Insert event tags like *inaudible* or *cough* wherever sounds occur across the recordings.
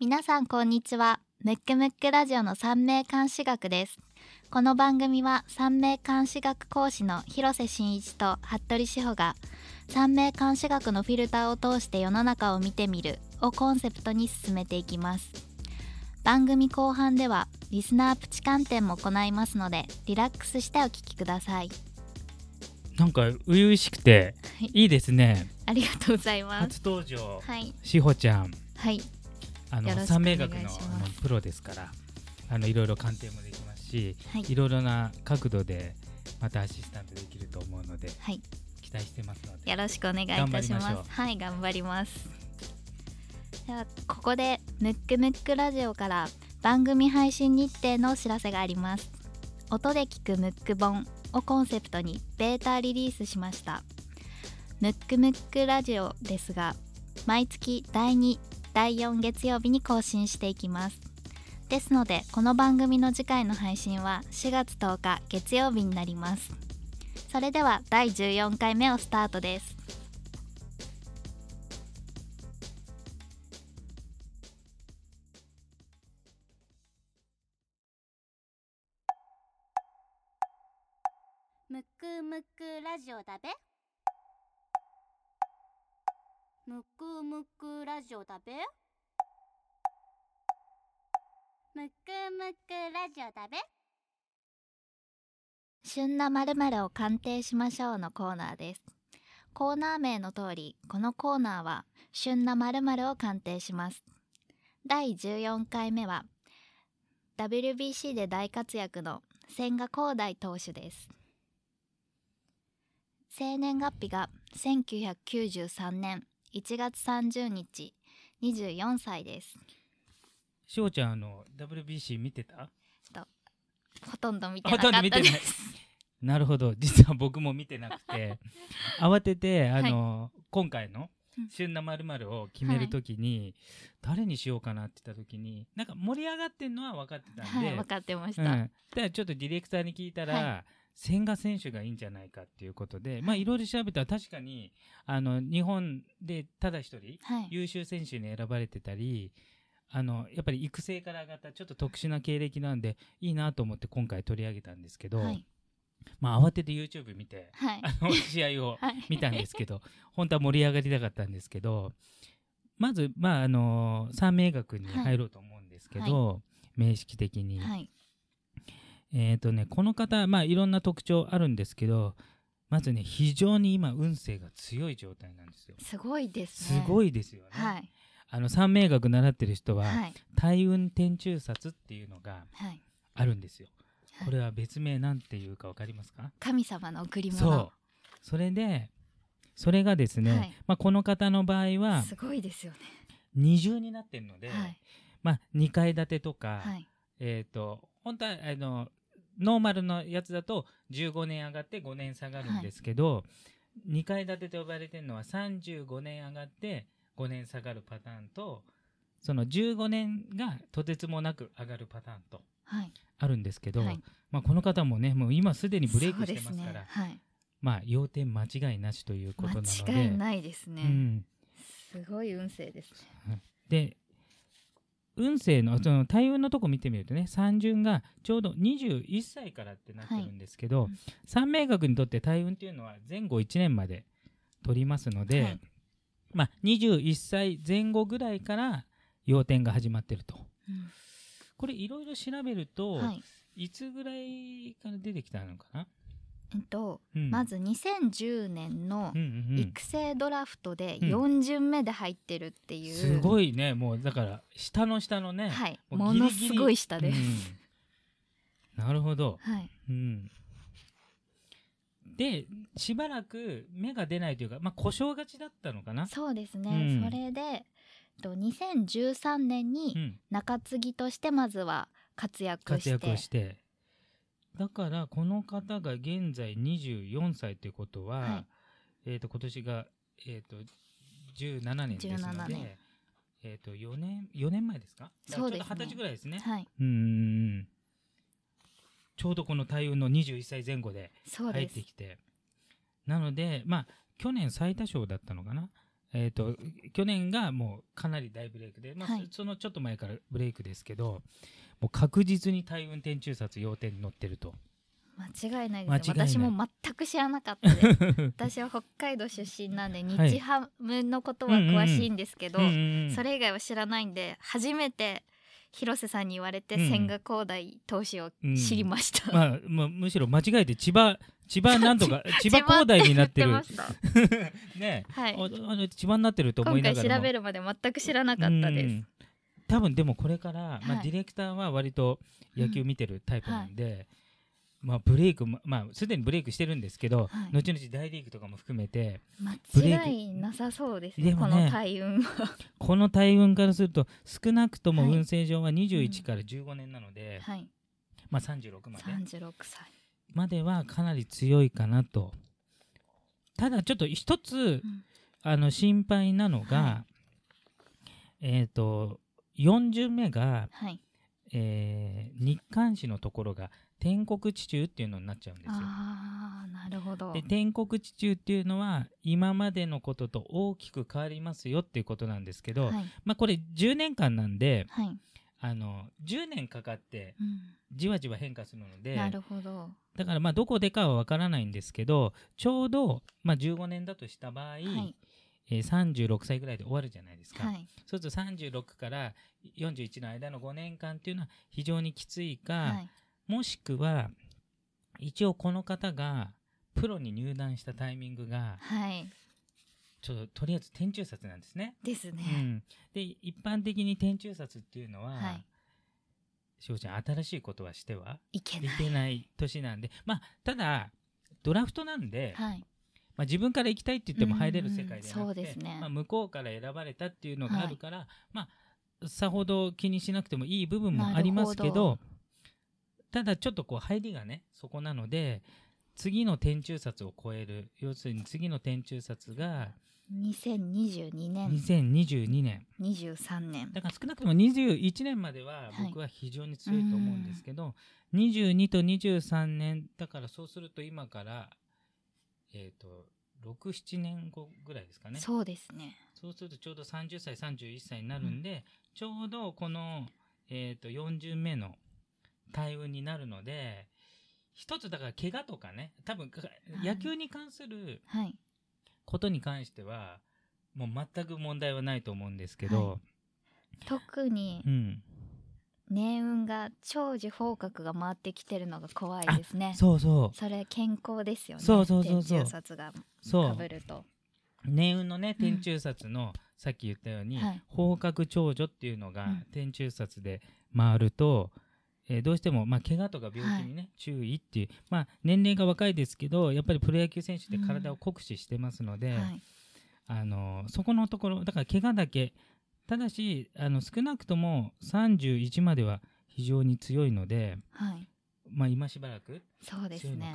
皆さんこんにちは。ムックムックラジオの三名監視学です。この番組は三名監視学講師の広瀬真一と服部志保が三名監視学のフィルターを通して世の中を見てみるをコンセプトに進めていきます。番組後半ではリスナープチ観点も行いますのでリラックスしてお聞きください。なんか初々しくてはい。いいですね。ありがとうございます。初登場、はい。しほちゃん、はいあの三名学ののプロですから、あのいろいろ鑑定もできますし、はい。いろいろな角度でまたアシスタントできると思うのではい。期待してますので。よろしくお願いいたします。はい頑張ります。ではここでムックムックラジオから番組配信日程のお知らせがあります。音で聞くムック本をコンセプトにベータリリースしました。ムックムックラジオですが毎月第2第4月曜日に更新していきます。ですのでこの番組の次回の配信は4月10日月曜日になります。それでは第14回目をスタートです。むくむくラジオだべ。むくむくラジオだべ？むくむくラジオだべ？旬な〇〇を鑑定しましょうのコーナーです。コーナー名の通りこのコーナーは旬な〇〇を鑑定します。第14回目は WBC で大活躍の千賀滉大投手です。生年月日が1993年。1月30日24歳です。しほちゃんあの WBC 見てた？ほとんど見てほなかったとんど見てない。ですなるほど。実は僕も見てなくて。*laughs* 慌ててあの、今回のうん。旬なまるを決めるときに、誰にしようかなって言ったときになんか盛り上がってんのは分かってたんで、はい分かってました、うん、でちょっとディレクターに聞いたら、は千賀選手がいいんじゃないかっていうことで、まあはいいろいろ調べたら確かにあの日本でただ一人はい。優秀選手に選ばれてたりあのやっぱり育成から上がったちょっと特殊な経歴なんでいいなと思って今回取り上げたんですけど、はい。まあ慌てて YouTube 見てはい。あの試合を *laughs* はい。見たんですけど本当は盛り上がりたかったんですけどまず、まあ、あの三名学に入ろうと思うんですけど、名式的に。はいえーとね、この方、まあ、いろんな特徴あるんですけどまずね非常に今運勢が強い状態なんですよ。すごいですすねごいですよね。はい。あの三名学習ってる人は、はい。大運天中殺っていうのがはい。あるんですよ。はい。これは別名なんていうかわかりますか？神様の贈り物。そう。それでそれがですね、はい。まあ、この方の場合はすごいですよね。二重になってるので、はい。まあ、2階建てとか、はい。えっ、と本当はあのノーマルのやつだと15年上がって5年下がるんですけど、2階建てと呼ばれてるのは35年上がって5年下がるパターンとその15年がとてつもなく上がるパターンとはい。あるんですけど、はい。まあ、この方もねもう今すでにブレイクしてますからねはい。まあ要点間違いなしということなので。間違いないですね、うん、すごい運勢ですね。で運勢のその大運のとこ見てみるとね三巡がちょうど21歳からってなってるんですけど、はいうん。三名学にとって大運っていうのは前後1年まで取りますので、はい。まあ、21歳前後ぐらいから要点が始まってると。うん。これいろいろ調べると、はい。い、つぐらいから出てきたのかな、えっと、うん。まず2010年のうんうんうん。育成ドラフトでうん。4巡目で入ってるっていう、すごいね。もうだから下の下のね、はい。ものすごい下です、うん。なるほど、はい。うん、でしばらく芽が出ないというか、まあ、故障がちだったのかな、そうですね、うん。それでえっと2013年うにん、中継ぎとしてまずは活躍して。活躍をしてだからこの方が現在24歳ということは、はい。えー、と今年が、えー、と17年ですの17で年、えー、と4年4年前ですか？そうですね。ちょうど二十歳ぐらいですね、はい。うんちょうどこの大運の21歳前後で入ってきて。なのでまあ去年最多勝だったのかな？えー、と去年がもうかなり大ブレイクで、まあはい。そそのちょっと前からブレイクですけどもう確実に大運転中殺要点に乗ってると。間違いないです私も全く知らなかったです。*laughs* 私は北海道出身なんではい。日ハムのことは詳しいんですけど、うんうんうんそれ以外は知らないんで初めて広瀬さんに言われて、うん。千賀滉大投手を知りました、まあ、まあ、むしろ間違えて千葉千葉なんとか *laughs* 千葉広大になってる。*laughs* ねはい。千葉になってると思いな今回がらも。調べるまで全く知らなかったです、うん多分でもこれから、まあ、はい。ディレクターは割と野球見てるタイプなんで、まあ、ブレイクままあすでにブレイクしてるんですけど、はい。後々大リーグとかも含めて間違いなさそうですねねこの大運は。*laughs* この大運からすると少なくともはい。運勢上は21から15年なので、はい。まあ、36まで。36歳。まではかなり強いかなと。ただちょっと一つ、うん。あの心配なのが、はえっ、と4巡目が、はい。えー日刊誌のところが天国地中っていうのになっちゃうんですよ。ああなるほど。で天国地中っていうのは今までのことと大きく変わりますよっていうことなんですけど、はい。まあ、これ10年間なんではい、あの10年かかってうん。じわじわ変化するのでなるほど。だからまあどこでかはわからないんですけどちょうどまあ15年だとした場合、はいえー36歳ぐらいで終わるじゃないですか。はい。そうすると36から41の間の5年間っていうのは非常にきついか、はい。もしくは一応この方がプロに入団したタイミングがはい。ちょっととりあえず天中殺なんですね。ですね、うん、で一般的に天中殺っていうのは、はい。しおちゃん新しいことはしてはいけない。けない年なんでまあただドラフトなんで、はいまあ、自分から行きたいって言っても入れる世界でそうですね。まあ、向こうから選ばれたっていうのがあるから、まあさほど気にしなくてもいい部分もありますけどただちょっとこう入りがねそこなので次の天中殺を超える。要するに次の天中殺が2022年。2022年。23年。だから少なくとも21年までははい。僕は非常に強いと思うんですけど、22と23年だからそうすると今からえっ、と67年後ぐらいですかね。そうですね。そうするとちょうど30歳31歳になるんで、ちょうどこの、えー、と4巡目の大運になるので一つだから怪我とかね多分か野球に関するはい。ことに関してはもう全く問題はないと思うんですけど、は特にうん、年運が長寿方角が回ってきてるのが怖いですね。そうそう。それ健康ですよね。そうそうそうそう。天中殺がかぶると。年運のねうん。天中殺の、さっき言ったように、はい。方角長女っていうのがうん。天中殺で回ると、えーどうしても、まあ、怪我とか病気にね、注意っていう、まあ、年齢が若いですけどやっぱりプロ野球選手って体を酷使してますので、はい。あのそこのところだから怪我だけただしあの少なくとも31までは非常に強いので、はい。まあ、今しばらくそうですね。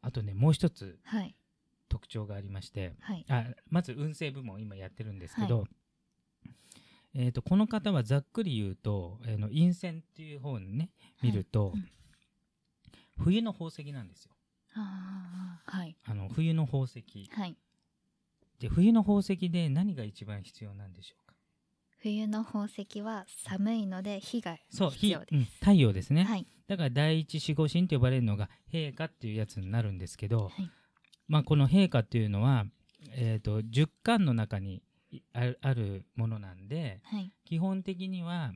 あとねもう一つはい。特徴がありましてはい。あまず運勢部門を今やってるんですけど、えー、とこの方はざっくり言うと、えーの陰線っていう方にね見ると、うん。冬の宝石なんですよ。あーはい。あの冬の宝石。はい。で冬の宝石で何が一番必要なんでしょうか？冬の宝石は寒いので火がそう必要です。うん太陽ですね、はい。だから第一守護神と呼ばれるのが陛下っていうやつになるんですけど、はい。まあ、この陛下っていうのは、えー、と10巻の中にいあるあるものなんではい。基本的には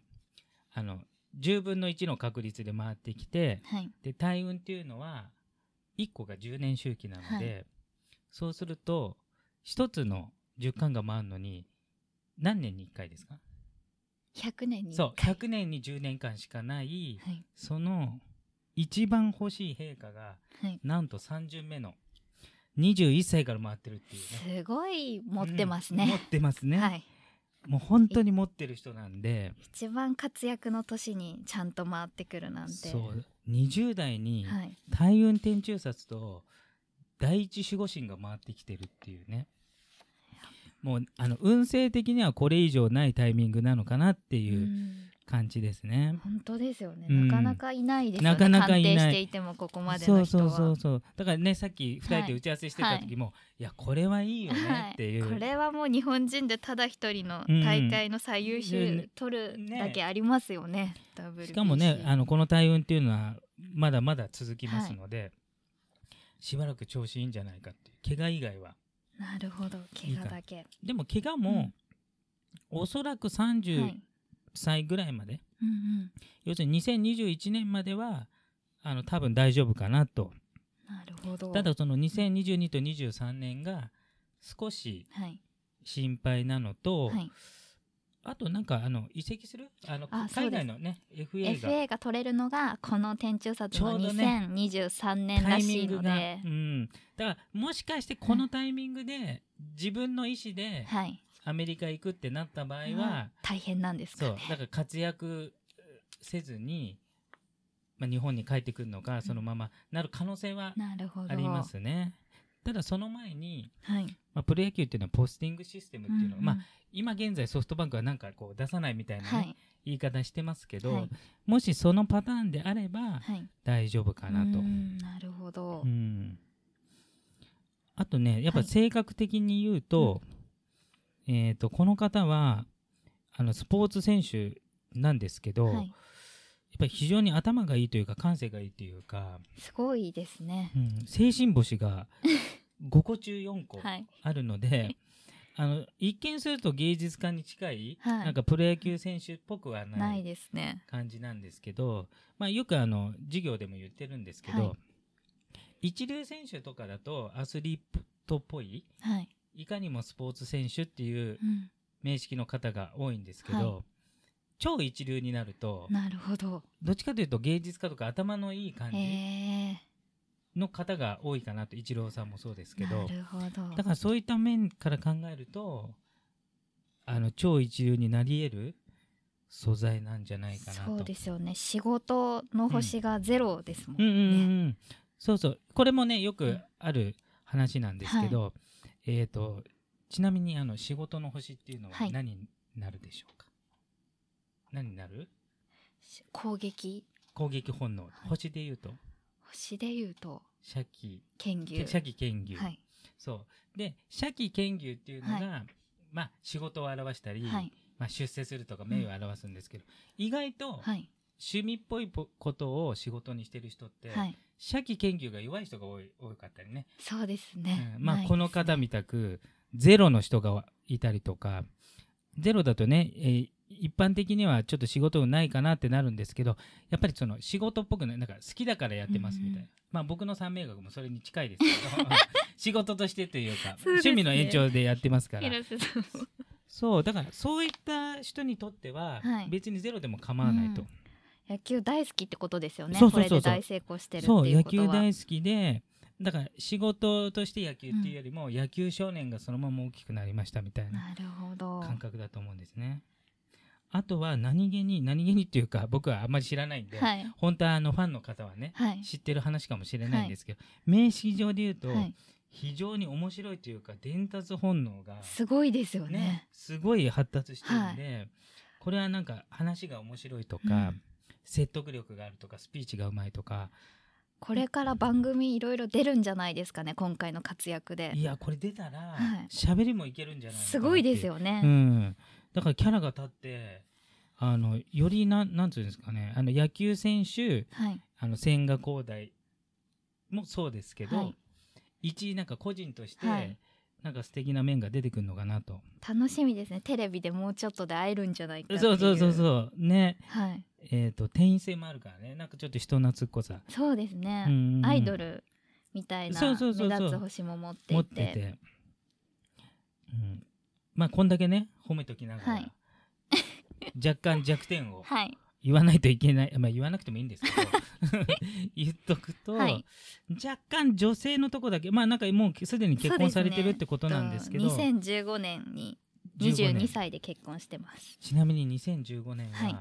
あの10分の1の確率で回ってきてはい。で大運っていうのは1個が10年周期なので、はそうすると1つの10巻が回るのに何年に1回ですか？100年に一そう回100年に10年間しかないはい。その一番欲しい陛下がはい。なんと3巡目の21歳から回ってるっていうね。すごい持ってますうん持っね、てますね、はい。もう本当に持ってる人なんで。一番活躍の年にちゃんと回ってくるなんて。そう。20代にはい。大運天中殺と第一守護神が回ってきてるっていうねもうあの運勢的にはこれ以上ないタイミングなのかなっていううん。感じですね。本当ですよね、うん。なかなかいないですよね。なかなかいない。していてもここまでそうの人は。そうそうそうだからねさっき2人で打ち合わせしてた時も、い、やこれはいいよねっていう、はい、これはもう日本人でただ一人のうん大会の最優秀ね取るねだけありますよね、しかもねあのこの大運っていうのはまだまだ続きますので、しばらく調子いいんじゃないかっていう。怪我以外はなるほど。怪我だけ。でも怪我も、うん。おそらくは30い、歳ぐらいまで、うんうん、要するに2021年まではあの多分大丈夫かなと。なるほど。ただその2022と23年が少しはい。心配なのと、はい、あとなんかあの移籍する？あの海外のね FA が。FA が取れるのがこの天中札のちょうどね。2023年らしいので、うん、だからもしかしてこのタイミングで自分の意思ではい。アメリカ行くってなった場合まあは、大変なんですかね。そう。だから活躍せずに、まあ、日本に帰ってくるのかそのままなる可能性はありますね。ただその前に、はい。まあ、プロ野球っていうのはポスティングシステムっていうの、うんうん。まあ今現在ソフトバンクはなんかこう出さないみたいなね、はい。言い方してますけど、はい。もしそのパターンであればはい。大丈夫かなと。うんなるほど、うん。あとねやっぱはい。性格的に言うと,、えー、とこの方はあのスポーツ選手なんですけど、はい、ぱり非常に頭がいいというか感性がいいというか、すごいですね。うん、精神星が *laughs* 5個中4個はい。あるので、あの一見すると芸術家に近い、はい。なんかプロ野球選手っぽくはなないいですね。感じなんですけど、まあ、よくあの授業でも言ってるんですけど、はい。一流選手とかだとアスリートっぽいはい、いかにもスポーツ選手っていううん、名式の方が多いんですけど、は超一流になるとなるほど。どっちかというと芸術家とか頭のいい感へじえ。の方が多いかなとイチローさんもそうですけど。なるほど。だからそういった面から考えるとあの超一流になり得る素材なんじゃないかなと。そうですよね。仕事の星がゼロですもんね、うんうんうんうん、そうそう。これもねよくうん。ある話なんですけど、えっ、とちなみにあの仕事の星っていうのははい。何になるでしょうか、何になる？し攻撃。攻撃本能、星で言うと？星で言うと射器剣牛射器剣牛、はい。そう。で射器剣牛っていうのが、まあ仕事を表したり、はい。まあ、出世するとか名誉を表すんですけど、意外とはい。趣味っぽいぽことを仕事にしてる人って、はい。射器研究が弱い人が多い多かったりね、そうですね、うん。まあないこの方みたくゼロの人がいたりとかゼロだとね、えー一般的にはちょっと仕事ないかなってなるんですけどやっぱりその仕事っぽくねなんか好きだからやってますみたいな、うんうんまあ僕の三名学もそれに近いですけど *laughs* 仕事としてというかね。趣味の延長でやってますから。そうだからそういった人にとってははい。別にゼロでも構わないと、うん。野球大好きってことですよね。そうそうそうそう。これで大成功してるってそう野いうことは。球大好きでだから仕事として野球っていうよりも、野球少年がそのまま大きくなりましたみたいな感覚だと思うんですね。あとは何気に何気にっていうか僕はあんまり知らないんで、はい。本当はあのファンの方はねはい。知ってる話かもしれないんですけど、名式上で言うと、はい。非常に面白いというか伝達本能がすごいですよね。ねすごい発達してるんで、これはなんか話が面白いとか、うん。説得力があるとかスピーチがうまいとかこれから番組いろいろ出るんじゃないですかね今回の活躍で。いやこれ出たらはい。喋、りもいけるんじゃないすごいですよね、うん、だからキャラが立ってあのよりなんなんていうんですかねあの野球選手はい。あの千賀滉大もそうですけど、はい。一なんか個人として、はい。なんか素敵な面が出てくるのかなと。楽しみですね。テレビでもうちょっとで会えるんじゃないかそうそうそうそうね。はい。えっ、と店員性もあるからね。なんかちょっと人懐っこさ、そうですね、アイドルみたいなそうそうそうそう。目立つ星も持って持いて。うん、まあこんだけね褒めときながら、はい。若干弱点を *laughs* はい。言わないといけない、まあ、言わなくてもいいんですけど *laughs* 言っとくと、はい。若干女性のとこだけまあなんかもうすでに結婚されてるってことなんですけどと2015年に15 22年。歳で結婚してます。ちなみに2015年は、はい。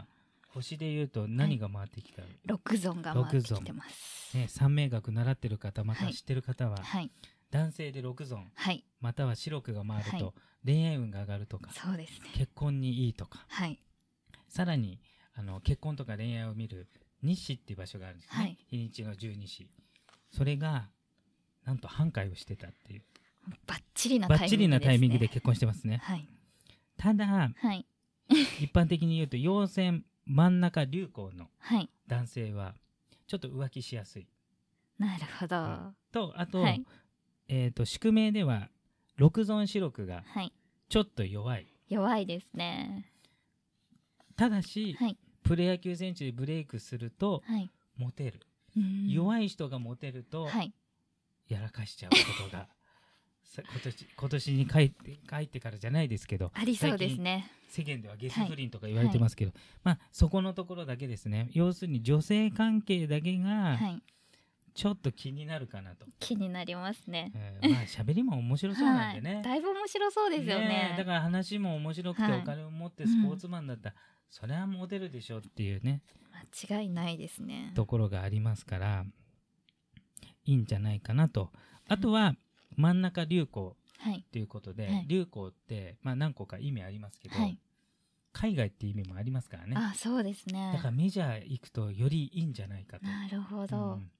星で言うと何が回ってきた、六ゾンが回ってきてます。ね、三名学習ってる方またはい。知ってる方は、はい男性で6ゾンはい。または白くが回ると、はい。恋愛運が上がるとか。そうですね。結婚にいいとか。はい。さらにあの結婚とか恋愛を見る日誌っていう場所があるんですね、はい。日にちの十二誌それがなんと半壊をしてたっていう。バッチリなタイミングです、ね、なタイミングで結婚してますね。はい。ただはい。一般的に言うと陽線真ん中流行のはい。男性はちょっと浮気しやすい、なるほど、うん。とあと,、はいえー、と宿命では六存四六がはい。ちょっと弱い。弱いですね。ただし、はい。プロ野球選手でブレイクするとはい。モテる、い弱い人がモテると、はい。やらかしちゃうことが *laughs* さ今年今年に帰って帰ってからじゃないですけどありそうですね。世間ではゲス不倫とか言われてますけど、まあそこのところだけですね。要するに女性関係だけがはいちょっと気になるかなと、気になりますね。えーまあ喋りも面白そうなんでね、はい、だいぶ面白そうですよね。えだから話も面白くてはい。お金を持ってスポーツマンだったら、それはモテるでしょっていうね間違いないですね。ところがありますからいいんじゃないかなと。あとは真ん中流行はい。ということで、はい。流行って、まあ、何個か意味ありますけど、はい。海外っていう意味もありますからね。あそうですね。だからメジャー行くとよりいいんじゃないかと。なるほうど、ん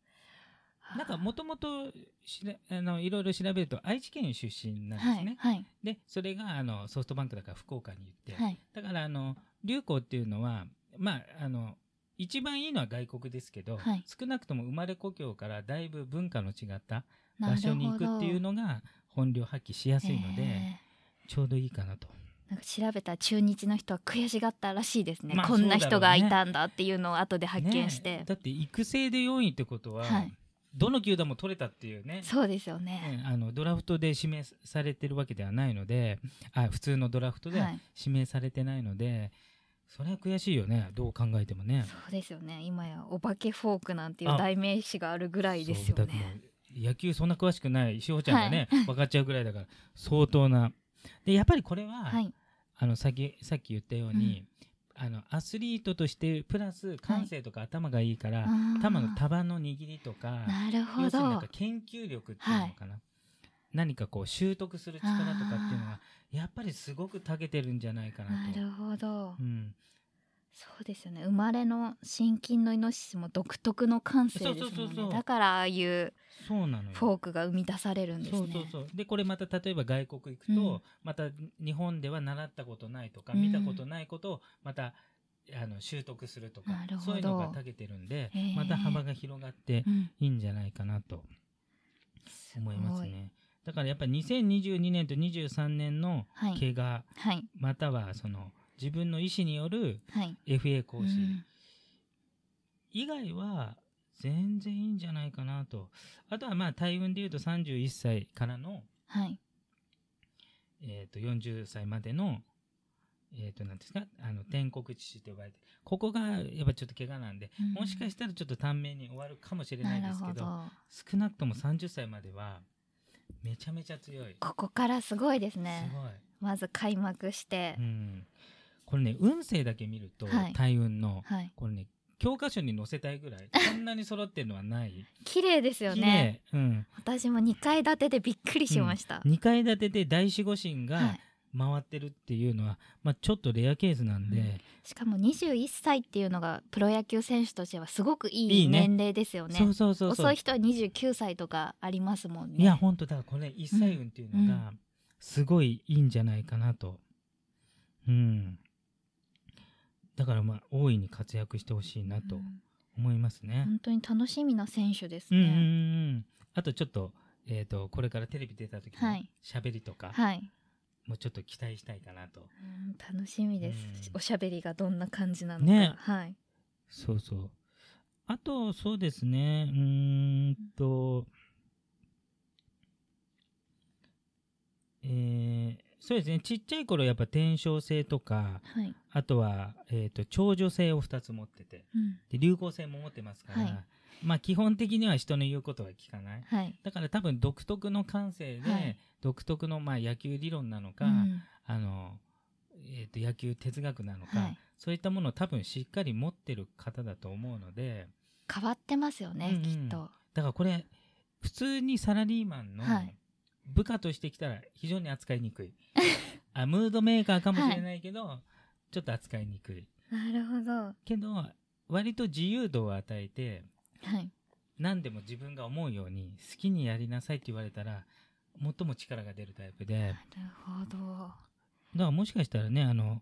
なんかもともといろいろ調べると愛知県出身なんですね。はいはい。でそれがあのソフトバンクだから福岡に行って、はい。だからあの流行っていうのはまああの一番いいのは外国ですけど、はい。少なくとも生まれ故郷からだいぶ文化の違った場所に行くっていうのが本領発揮しやすいので、え。ちょうどいいかなと。ーなんか調べたら中日の人は悔しがったらしいですね、まあこんな人がいたんだっていうのを後で発見して、ね。だって育成で4位ってことは、はいどの球団も取れたっていうね。そうですよね。ねあのドラフトで指名されてるわけではないのであ普通のドラフトではい。指名されてないので、それは悔しいよね。どう考えてもね。そうですよね。今やお化けフォークなんていうあ代名詞があるぐらいですよね。う野球そんな詳しくない。しほちゃんがね、*laughs* 分かっちゃうぐらいだから相当な。でやっぱりこれは、はい。あのさっきさっき言ったように、あのアスリートとしてプラス感性とか頭がいいから、あー。頭の束の握りとかなるほ要するになんどか研究力っていうのかな、何かこう習得する力とかっていうのはやっぱりすごく長けてるんじゃないかなと。なるほど。うん、そうですよね。生まれの心筋のイノシシも独特の感性ですもんね。だからああいうそうなのよ。フォークが生み出されるんですね。そうそうそう。でこれまた例えば外国行くと、うん。また日本では習ったことないとか、うん。見たことないことをまたあの習得するとかそういうのが長けてるんで、へーまた幅が広がってうん。いいんじゃないかなと思いますね。だからやっぱり2022年と23年のはい。怪我、はい。またはその自分の意思によるはい。FA 講師。うん。以外は全然いいんじゃないかなと。あとはまあ大運でいうと31歳からの、はい。えー、と40歳までの、えー、となんですか？あの天国知事と呼ばれてここがやっぱちょっと怪我なんで、うん。もしかしたらちょっと短命に終わるかもしれないですけど少なくとも30歳まではめちゃめちゃ強い。ここからすごいですすね。まず開幕して。う、ん、これね運勢だけ見ると、はい。大運のはい。これね教科書に載せたいぐらいこんなに揃ってるのはない。綺麗ですよ綺ね麗。うん、私も2階建てでびっくりしました、2階建てで大守護神はがい、回ってるっていうのは、まあ、ちょっとレアケースなんで、しかも21歳っていうのがプロ野球選手としてはすごくいいいね。い年齢ですよね。そうそうそうそう。遅い人は29歳とかありますもんね。いや本当だからこれ一歳運っていうのがすごいいいんじゃないかなと。うんだからまあ大いに活躍してほしいなとうん。思いますね、本当に楽しみな選手ですうんうんうんね、うん。あとちょっと,、えー、とこれからテレビ出た時のはい。喋りとか、はい、もうちょっと期待したいかなと。うん楽しみです、うん。おしゃべりがどんな感じなのか、ね。はい。そうそう。あとそうですね。うーんとえーそうですね。ちっちゃい頃やっぱ天正星とかはい、あとは、えー、と長女性を2つ持っててうん。で流行性も持ってますから、はい。まあ基本的には人の言うことは聞かない。はい。だから多分独特の感性で、はい。独特のまあ野球理論なのか、うん。あのえー、と野球哲学なのか、はい。そういったものを多分しっかり持ってる方だと思うので変わってますよね、うんうん。きっと。だからこれ普通にサラリーマンのはい部下としてきたら非常に扱いにくい *laughs* あムードメーカーかもしれないけど、ちょっと扱いにくいなるほど。はけど割と自由度を与えてい。何でも自分が思うように好きにやりなさいって言われたら最も力が出るタイプでなるほど。だからもしかしたらねあの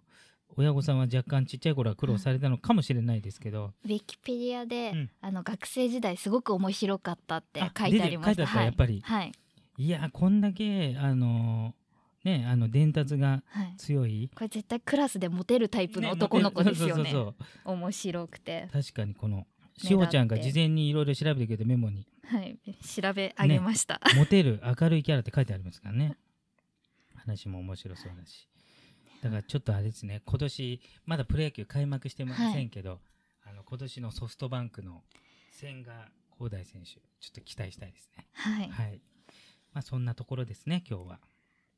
親御さんは若干ちっちゃい頃は苦労されたのかもしれないですけど、ウィキペディアで、うんあの学生時代すごく面白かったってあ書いてありました。出て書いてあったやっぱりはい。いやこんだけあのねあの伝達がはい。強いこれ絶対クラスでモテるタイプのね男の子ですよね。*laughs* そうそうそう面白くて。確かにこのしおちゃんが事前にいろいろ調べてくれてメモにはい。調べ上げました。モテる明るいキャラって書いてありますからね話も面白そうだしだからちょっとあれですね今年まだプロ野球開幕してませんけど、あの今年のソフトバンクの千賀滉大選手ちょっと期待したいですねはい。はいまあそんなところですね今日は。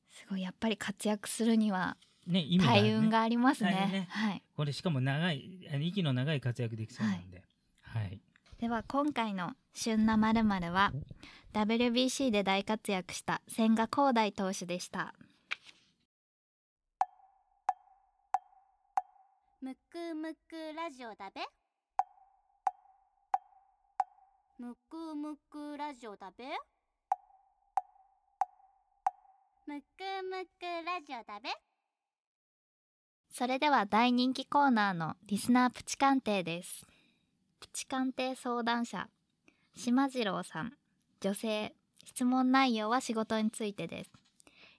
すごいやっぱり活躍するにはね意味が、ね、大運がありますね。ね。はい。これしかも長い息の長い活躍できそうなんで。はい、では今回の旬なまるまるは WBC で大活躍した千賀滉大投手でした。むくむくラジオだべ。むくむくラジオだべむくむくラジオだべ。それでは大人気コーナーのリスナープチ鑑定です。プチ鑑定相談者島次郎さん。女性質問内容は仕事についてです。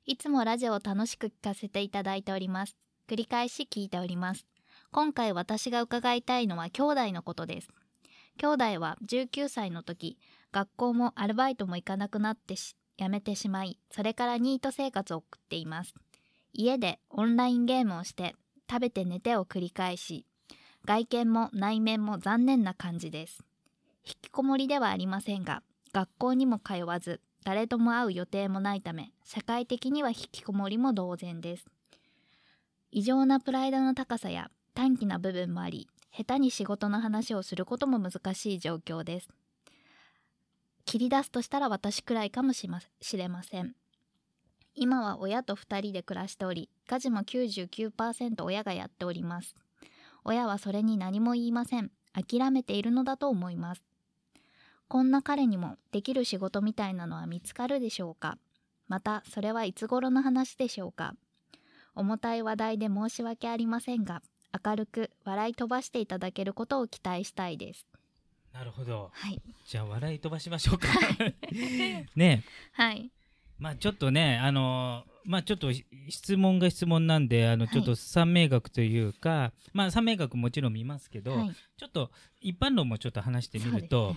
いつもラジオを楽しく聞かせていただいております。繰り返し聞いております。今回私が伺いたいのは兄弟のことです。兄弟は19歳の時学校もアルバイトも行かなくなってし辞めてしまいそれからニート生活を送っています。家でオンラインゲームをして食べて寝てを繰り返し外見も内面も残念な感じです。引きこもりではありませんが学校にも通わず誰とも会う予定もないため社会的には引きこもりも同然です。異常なプライドの高さや短気な部分もあり下手に仕事の話をすることも難しい状況です。切り出すとしたら私くらいかもしれません。今は親と2人で暮らしており家事も99%親がやっております。親はそれに何も言いません。諦めているのだと思います。こんな彼にもできる仕事みたいなのは見つかるでしょうか。またそれはいつ頃の話でしょうか。重たい話題で申し訳ありませんが明るく笑い飛ばしていただけることを期待したいです。なるほど。はい。じゃあ笑い飛ばしましょうか。ね。はい。まあちょっとねあのまあちょっと質問が質問なんであのはい。ちょっと三名学というか、まあ三名学もちろん見ますけど、はい。ちょっと一般論もちょっと話してみると、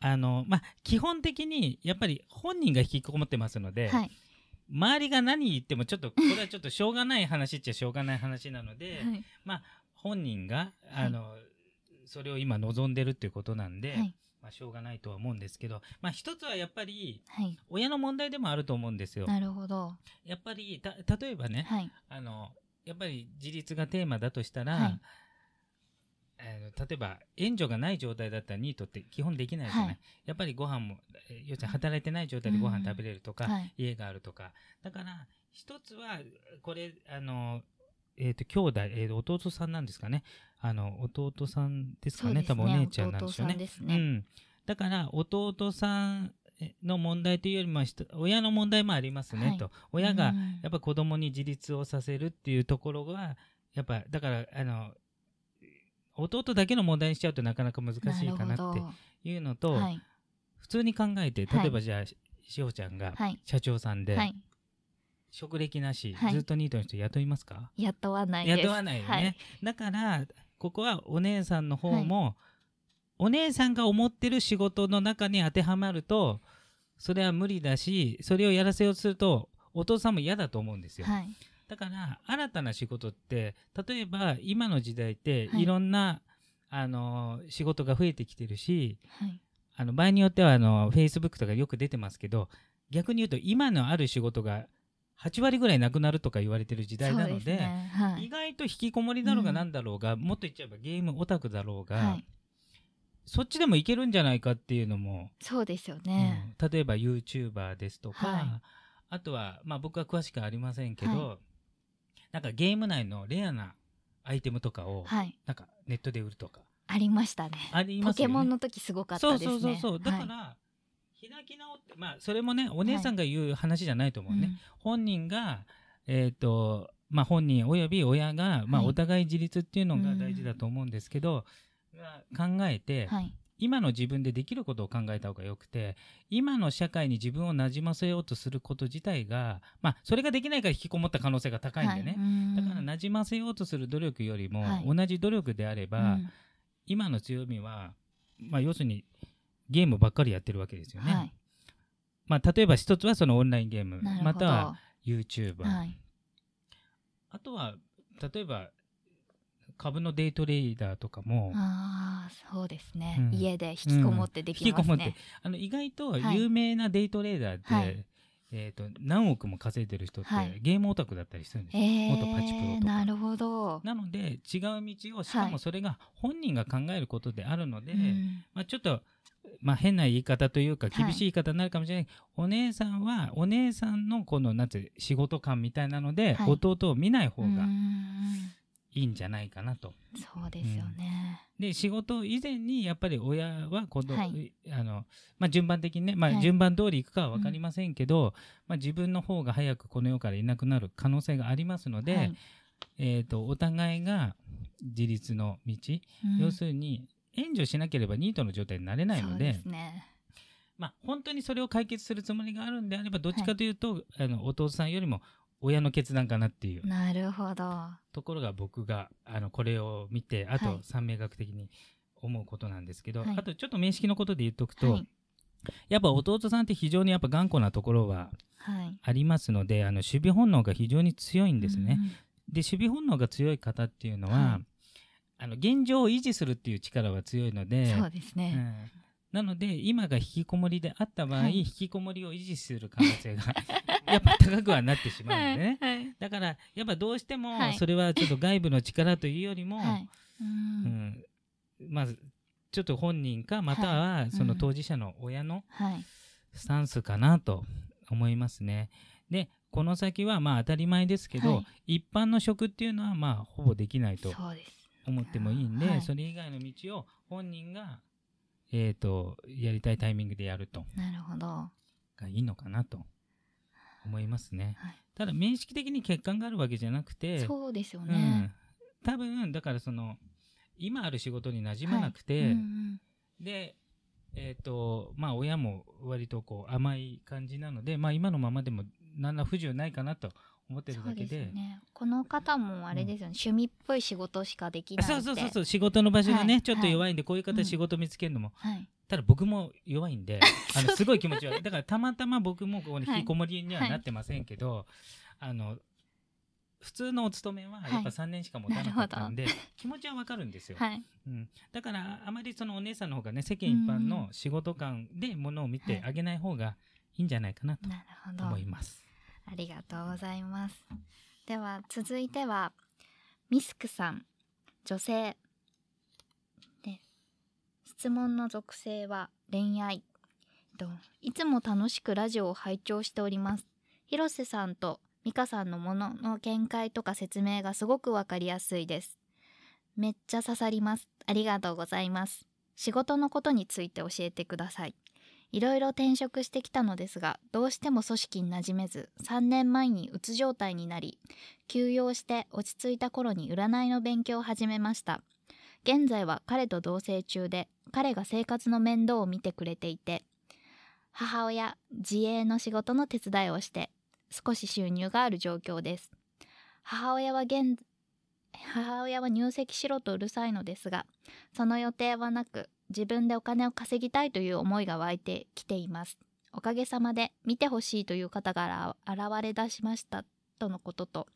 あのまあ基本的にやっぱり本人が引きこもってますので、はい。周りが何言ってもちょっとこれはちょっとしょうがない話っちゃしょうがない話なので、はい。まあ本人があの、それを今望んでるっていうことなんで、はい。まあしょうがないとは思うんですけど、まあ一つはやっぱりはい。親の問題でもあると思うんですよ。なるほど。やっぱりた例えばね、はい。あのやっぱり自立がテーマだとしたら、はい。あの例えば援助がない状態だったらニートって基本できないじゃない、はい。やっぱりご飯もえ要するに働いてない状態でご飯食べれるとか、はい。家があるとか。だから一つはこれあのえっ、と兄弟、えーと弟さんなんですかねあの弟さんですかねそうです多分お姉ちゃんなんでしょうね。ね。うん、だから弟さんの問題というよりも親の問題もありますね、はい。と。親がうん。やっぱ子供に自立をさせるっていうところがやっぱだからあの弟だけの問題にしちゃうとなかなか難しいかなっていうのと、はい。普通に考えてはい。例えばじゃあ、ししおちゃんがはい。社長さんで、はい。職歴なし、はい。ずっとニートの人雇いますか？雇わないです。雇わないよね、はい。だからここはお姉さんの方も、お姉さんが思ってる仕事の中に当てはまるとそれは無理だしそれをやらせようとするとお父さんも嫌だと思うんですよ、はい。だから新たな仕事って例えば今の時代ってはい。いろんな、あの仕事が増えてきてるしはい。あの場合によってはあの Facebook とかよく出てますけど逆に言うと今のある仕事が8割ぐらいなくなるとか言われてる時代なのでね。はい。意外と引きこもりだろうがうんなんだろうが、もっと言っちゃえばゲームオタクだろうが、はい。そっちでもいけるんじゃないかっていうのも、そうですよね、うん。例えば YouTuber ですとか、はい。あとは、まあ、僕は詳しくありませんけど、はなんかゲーム内のレアなアイテムとかを、はい。なんかネットで売るとか。ありましたね。ありますよね。ポケモンの時すごかったですね。そうそうそうそう。だかはい。ら、開き直ってまあそれもねお姉さんが言う話じゃないと思うね、うん。本人がえっ、とまあ本人および親が、まあ、はい。お互い自立っていうのが大事だと思うんですけど、まあ考えて、はい。今の自分でできることを考えた方がよくて今の社会に自分をなじませようとすること自体がまあそれができないから引きこもった可能性が高いんでね、はい。だからなじませようとする努力よりも、はい同じ努力であれば、うん今の強みは、まあ、要するにゲームばっかりやってるわけですよね。はい。まあ、例えば一つはそのオンラインゲーム。または YouTuber、はい。あとは例えば株のデイトレーダーとかもああそうですね、うん。家で引きこもってできますね、引きこもって。あの意外とはい。有名なデイトレーダーって、はい。えー、と何億も稼いでる人って、はい。ゲームオタクだったりするんですよ。え元パチプロとか。ー、なるほど、なので違う道をしかはい。もそれが本人が考えることであるので、うん。まあ、ちょっと、まあ、変な言い方というかい。厳しい言い方になるかもしれない、お姉さんはお姉さんのこのなんていう仕事感みたいなので、はい。弟を見ない方がうん。いいんじゃないかなと。そうですよね、で仕事以前にやっぱり親は子供、はい。あのまあ、順番的にね、まあ、はい。順番通りいくかは分かりませんけど、まあ、自分の方が早くこの世からいなくなる可能性がありますので、はい。えー、とお互いが自立の道、うん。要するに援助しなければニートの状態になれないのそうでね。まあ、本当にそれを解決するつもりがあるんであればどっちかというと、あの弟さんよりも親の決断かなっていう。なるほど。ところが僕があのこれを見てあとはい。三名学的に思うことなんですけど、はい。あとちょっと面識のことで言っとくと、はい。やっぱ弟さんって非常にやっぱ頑固なところははい。ありますのであの守備本能が非常に強いんですね。うん。で守備本能が強い方っていうのは、はいあの現状を維持するっていう力は強いのでそうですね、うん。なので今が引きこもりであった場合、はい。引きこもりを維持する可能性が *laughs* やっぱ高くはなってしまうんでね、はい。はい。だからやっぱどうしてもはい。それはちょっと外部の力というよりも、はい。うん。うん。まずちょっと本人かまたはその当事者の親のはい。スタンスかなと思いますね。でこの先はまあ当たり前ですけど、はい。一般の職っていうのはまあほぼできないと。そうです思ってもいいんで、はい。それ以外の道を本人が、えー、とやりたいタイミングでやると。なるほど。がいいのかなと。思いますね。はい。ただ面識的に欠陥があるわけじゃなくて、そうですようねん、多分だからその今ある仕事に馴染まなくて、はいうんでえっ、とまあ親も割とこう甘い感じなのでまあ今のままでも何ら不自由ないかなと思ってるだけで。ね。この方もあれですよね、趣味っぽい仕事しかできないって。そうそうそうそう。仕事の場所がね、はい。ちょっと弱いんでこういううん方仕事見つけるのも、はい。ただ僕も弱いんで *laughs* あのすごい気持ち悪い。だからたまたま僕もここに引きこもりにはなってませんけど、あの普通のお勤めはやっぱはい3年しか持たなかったんで、気持ちはわかるんですよ、はい。うん、だからあまりそのお姉さんの方がね世間一般の仕事感でものを見てあげない方がいいんじゃないかなと思います。ありがとうございます。では続いてはミスクさん女性。で質問の属性は恋愛。といつも楽しくラジオを拝聴しております。広瀬さんと美香さんのものの見解とか説明がすごくわかりやすいです。めっちゃ刺さります。ありがとうございます。仕事のことについて教えてください。いろいろ転職してきたのですがどうしても組織に馴染めず3年前にうつ状態になり休養して落ち着いた頃に占いの勉強を始めました。現在は彼と同棲中で彼が生活の面倒を見てくれていて母親自営の仕事の手伝いをして少し収入がある状況です。母親は現母親は入籍しろとうるさいのですがその予定はなく自分でお金を稼ぎたいという思いが湧いてきています。おかげさまで見てほしいという方が現れ出しましたとのことと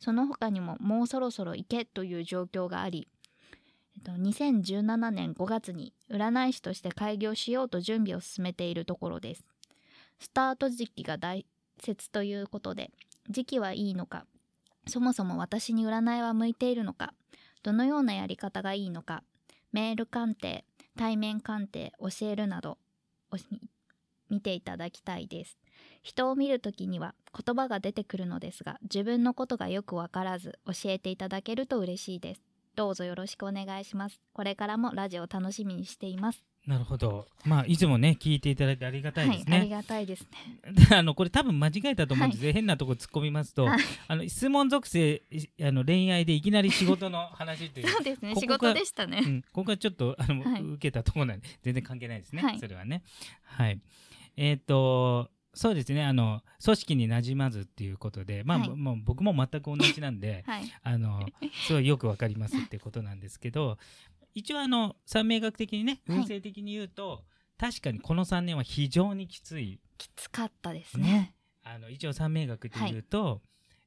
その他にももうそろそろ行けという状況がありえっと2017年5月に占い師として開業しようと準備を進めているところです。スタート時期が大切ということで時期はいいのかそもそも私に占いは向いているのかどのようなやり方がいいのかメール鑑定対面鑑定教えるなどおし見ていただきたいです。人を見るときには言葉が出てくるのですが自分のことがよくわからず教えていただけると嬉しいです。どうぞよろしくお願いします。これからもラジオ楽しみにしています。なるほど。まあ、いつもね、聞いていただいてありがたいですはい、ありね。がたいですねで *laughs* あの、これ多分間違えたと思うんですよ。変なとこ突っ込みますと、はいあの、質問属性、いあの、恋愛でいきなり仕事の話という。そうですねここが仕事でしたね、うん、ここはちょっと、あの、はい受けたところなんで、全然関係ないですね。はいそれはね。はい。えっ、と、そうですね。あの、組織に馴染まずっていうことで、まあ、はいもう僕も全く同じなんで、はいあの、すごいよくわかりますってことなんですけど、一応あの、三名学的にね、はい。運勢的に言うと、確かにこの3年は非常にきつい。きつかったですね。ね。あの、一応三名学で言うと、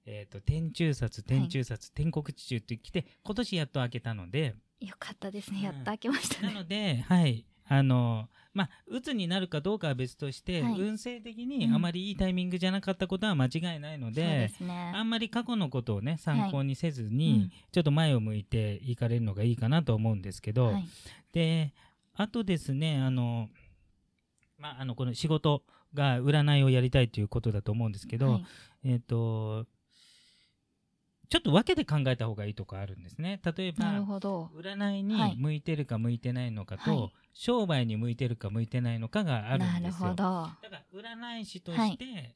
えっ、と、天中殺、天中殺、天国地中って来て、今年やっと開けたので、よかったですね。うん。やっと開けましたなね、ので、はい。あの、まあ、鬱になるかどうかは別として、はい。運勢的にうん。あまりいいタイミングじゃなかったことは間違いないのそうでで、すね。あんまり過去のことをね、参考にせずに、うん。ちょっと前を向いていかれるのがいいかなと思うんですけど、はい。で、あとですね、あの、まあ、あの、この仕事が占いをやりたいということだと思うんですけど、はい。えっ、と、ちょっと分けて考えた方がいいとかあるんですね。例えば、占いにはい。向いてるか向いてないのかと、はい。商商売に向いてるか向いてないのかがあるなんるですよ。ほど。だから占い師として、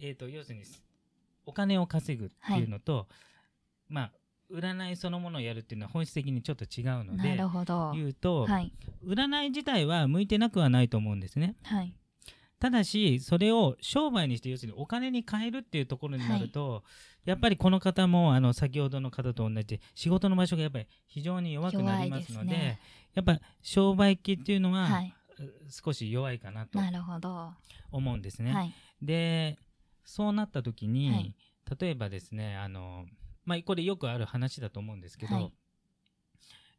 えっ、と要するにお金を稼ぐっていうのと、まあ占いそのものをやるっていうのは本質的にちょっと違うのなでるほど。言うと、はい。占い自体は向いてなくはないと思うんですね。はい。ただしそれを商売にして要するにお金に変えるっていうところになると、やっぱりこの方もあの先ほどの方と同じで仕事の場所がやっぱり非常に弱くなりますのでね。やっぱ商売機っていうのは、はい。少し弱いかなとなるほど。は思うんですね。い。でそうなった時に、はい。例えばですねあの、まあ、これよくある話だと思うんですけど、はい。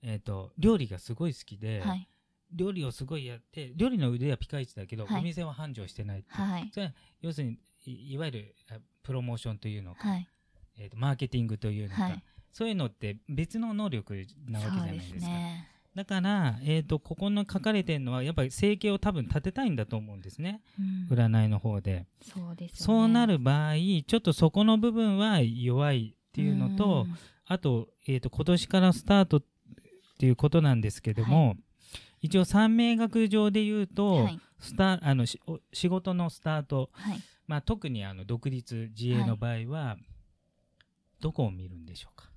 えー、と料理がすごい好きで、はい。料理をすごいやって料理の腕はピカイチだけど、はい。お店は繁盛してないって。それは要するにいいわゆるあプロモーションというのか、はい。えーとマーケティングというのか、はい。そういうのって別の能力なわけじゃないですか。すね。だから、えー、とここの書かれてるのはやっぱり生計を多分立てたいんだと思うんですね。うん。占いの方で。そうですよね。そうなる場合ちょっとそこの部分は弱いっていうのと、うん。あと,、えー、と今年からスタートっていうことなんですけども、一応三名学上で言うと、はい。スタあのしお仕事のスタート、はいまあ、特にあの独立自営の場合は、どこを見るんでしょうか？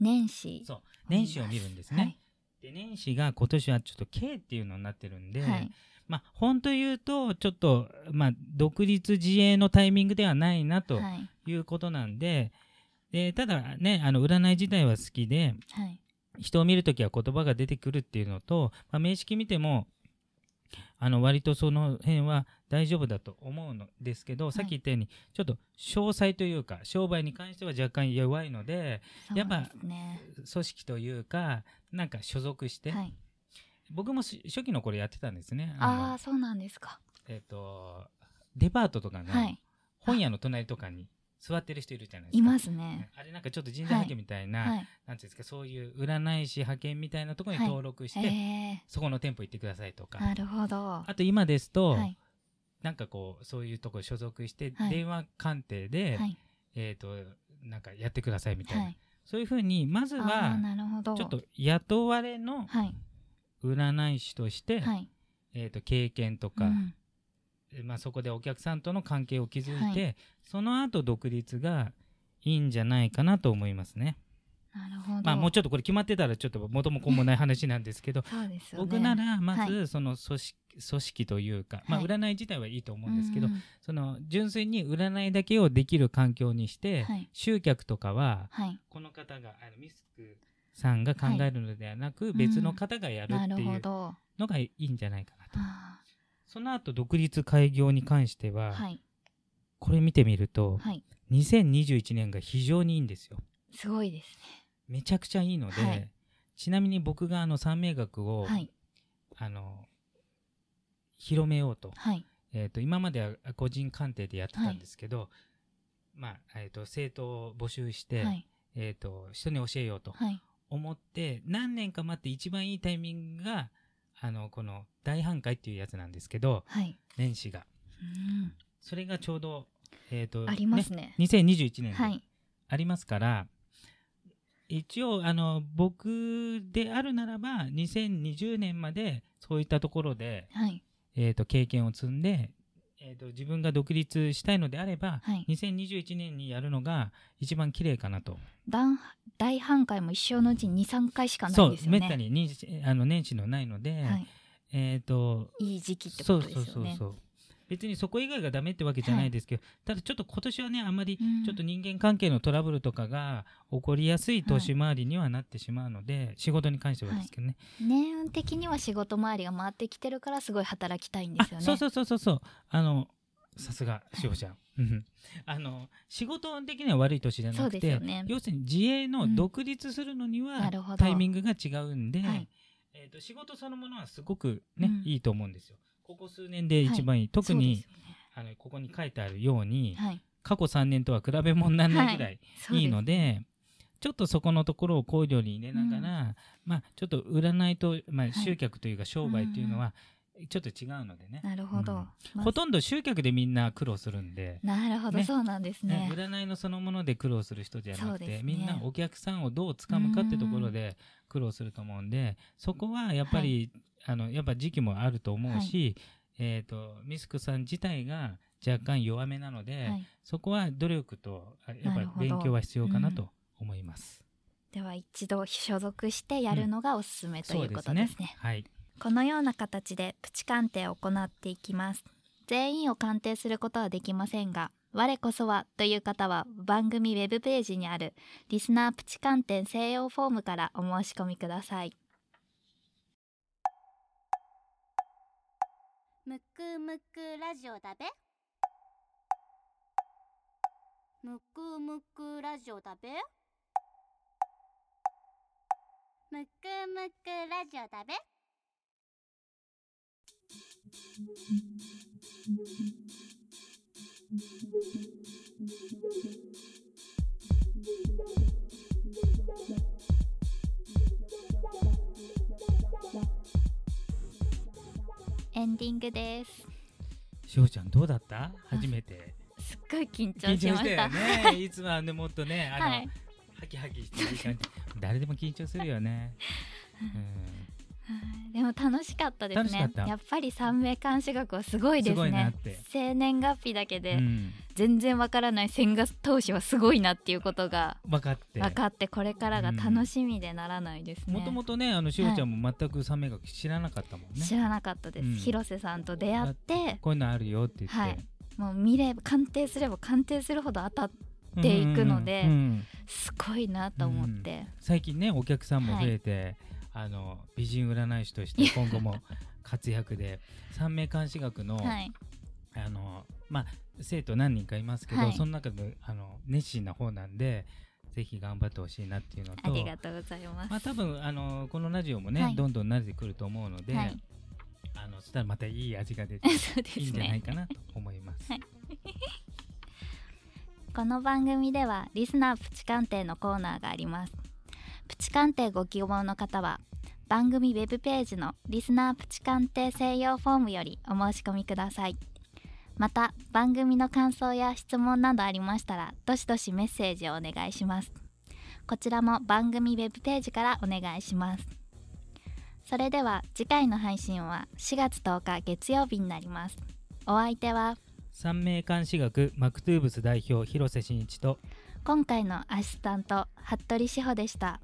年始。そう。年始を見るんですね。はい。で年始が今年はちょっと K っていうのになってるんで、はい。まあ本当言うとちょっと、まあ、独立自営のタイミングではないなとはい。いうことなんで、でただねあの占い自体は好きではい。人を見るときは言葉が出てくるっていうのと、まあ、名式見てもあの割とその辺は大丈夫だと思うのですけど、さっき言ったようにちょっと詳細というか商売に関しては若干弱いのでやっぱ組織というかなんか所属して、はい。僕もし初期の頃やってたんですね。あのあそうなんですか。えっ、とデパートとかのはい。本屋の隣とかに座ってる人いるじゃないですいか。ますね。あれなんかちょっと人材派遣みたいな、はい。なんていうんですかそういう占い師派遣みたいなところにはい。登録して、えそこの店舗行ってくださいとか。ーなるほど。あと今ですと、はい。なんかこうそういうところ所属して、はい。電話鑑定で、はい。えっ、となんかやってくださいみたいな、はい。そういうふうにまずあはーなるほど。ちょっと雇われのはい。占い師として、はい。えー、と経験とか、うん。えまあ、そこでお客さんとの関係を築いて、はい。その後独立がいいんじゃないかなと思いますね。なるほど。まあもうちょっとこれ決まってたらちょっと元も子もない話なんですけどね。僕ならまはずその組織,、組織というか、まあ、はい。占い自体はいいと思うんですけど、うんその純粋に占いだけをできる環境にして、はい。集客とかははい。この方があのミスクさんが考えるのではなく、い。別の方がやるっていうのがいいんじゃないかなと。あその後独立開業に関しては、ーはい。これ見てみると、はい。2021年が非常にいいんですよ。すごいですめちゃくちゃいいので、はい。ちなみに僕があの三名学を、ねはい。あの広めようと,、はい。えー、と今までは個人鑑定でやってたんですけど、まあえー、と生徒を募集して、はい。えー、と人に教えようとはい。思って何年か待って一番いいタイミングがあのこの大半壊っていうやつなんですけどはい。年始が。うん。それがちょうど、えーとありますね。2021年ではい。ありますから、一応あの僕であるならば2020年までそういったところで、はい。えー、と経験を積んで、えー、と自分が独立したいのであれば、はい。2021年にやるのが一番綺麗かなと。大大半回も一生のうちに23回しかないそうんですよね。めったににあの年始のないので、はい、えっ、といい時期ってそうことですよね。そうそうそう別にそこ以外がダメってわけじゃないですけど、ただちょっと今年はねあんまりうん。ちょっと人間関係のトラブルとかが起こりやすい年回りにはなってしまうので、仕事に関してはですけどね、年運的には仕事周りが回ってきてるからすごい働きたいんですよね。あそうそうそうそうそう。あのさすがしおちゃん、うん。あの仕事的には悪い年じゃなくて、ね。要するに自営の独立するのにはなるほど。タイミングが違うんで、はい。えー、と仕事そのものはすごくね、うん。いいと思うんですよここ数年で一番いい、特そうにね。あのここに書いてあるように、はい。過去3年とは比べ物にならないぐらいい。いので,、ちょっとそこのところを考慮に入れながら、まあ、ちょっと占いと、まあ、い。集客というか商売というのはちょっと違うのでね、なるほど、うん。まあ。ほとんど集客でみんな苦労するんで、なるほど、ね。そうなんですね。ね占いのそのもので苦労する人じゃなくて、ね。みんなお客さんをどうつかむかってところで苦労すると思うんでそこはやっぱり、あのやっぱ時期もあると思うし、えー、とミスクさん自体が若干弱めなので、はい、そこは努力とあやっぱり勉強は必要かなと思います。では一度所属してやるのがおすすめということですね,、はい。このような形でプチ鑑定を行っていきます。全員を鑑定することはできませんが我こそはという方は番組ウェブページにあるリスナープチ鑑定専用フォームからお申し込みくださいむくむくラジオだべ。むくむくラジオだべ。むくむくラジオだべ。エンディングですしおちゃんどうだった？初めて。すっごい緊張緊しましたね。*laughs* いつもはねもっとねあの、はいハキハキしてる感じ。誰でも緊張するよね。*laughs* うんはいでも楽しかったですね。やっぱり三名監視学はすごいですね。生年月日だけでうん。全然わからない千賀投手はすごいなっていうことが分かって。分かってこれからが楽しみでならないですね、もともとねあのしおちゃんも全く三名学知らなかったもんね。知らなかったです、うん。広瀬さんと出会って。こういうのあるよって言って。はい。もう見れば鑑定すれば鑑定するほど当たっていくのでうんうんうん。すごいなと思って、最近ねお客さんも増えて、あの美人占い師として今後も活躍で三名監視学の,、はい。あのまあ、生徒何人かいますけど、はい。その中であの熱心な方なんでぜひ頑張ってほしいなっていうのとありがとうございます、まあ、多分あのこのラジオもね、はい。どんどん慣れてくると思うので、はい。あのそしたらまたいい味が出て *laughs* ね。いいんじゃないかなと思います。はい。*laughs* この番組ではリスナープチ鑑定のコーナーがありますプチ鑑定ご希望の方は番組ウェブページのリスナープチ鑑定専用フォームよりお申し込みください。また番組の感想や質問などありましたらどしどしメッセージをお願いします。こちらも番組ウェブページからお願いします。それでは次回の配信は4月10日月曜日になります。お相手は三名監視学マクトゥーブス代表広瀬真一と今回のアシスタント服部志保でした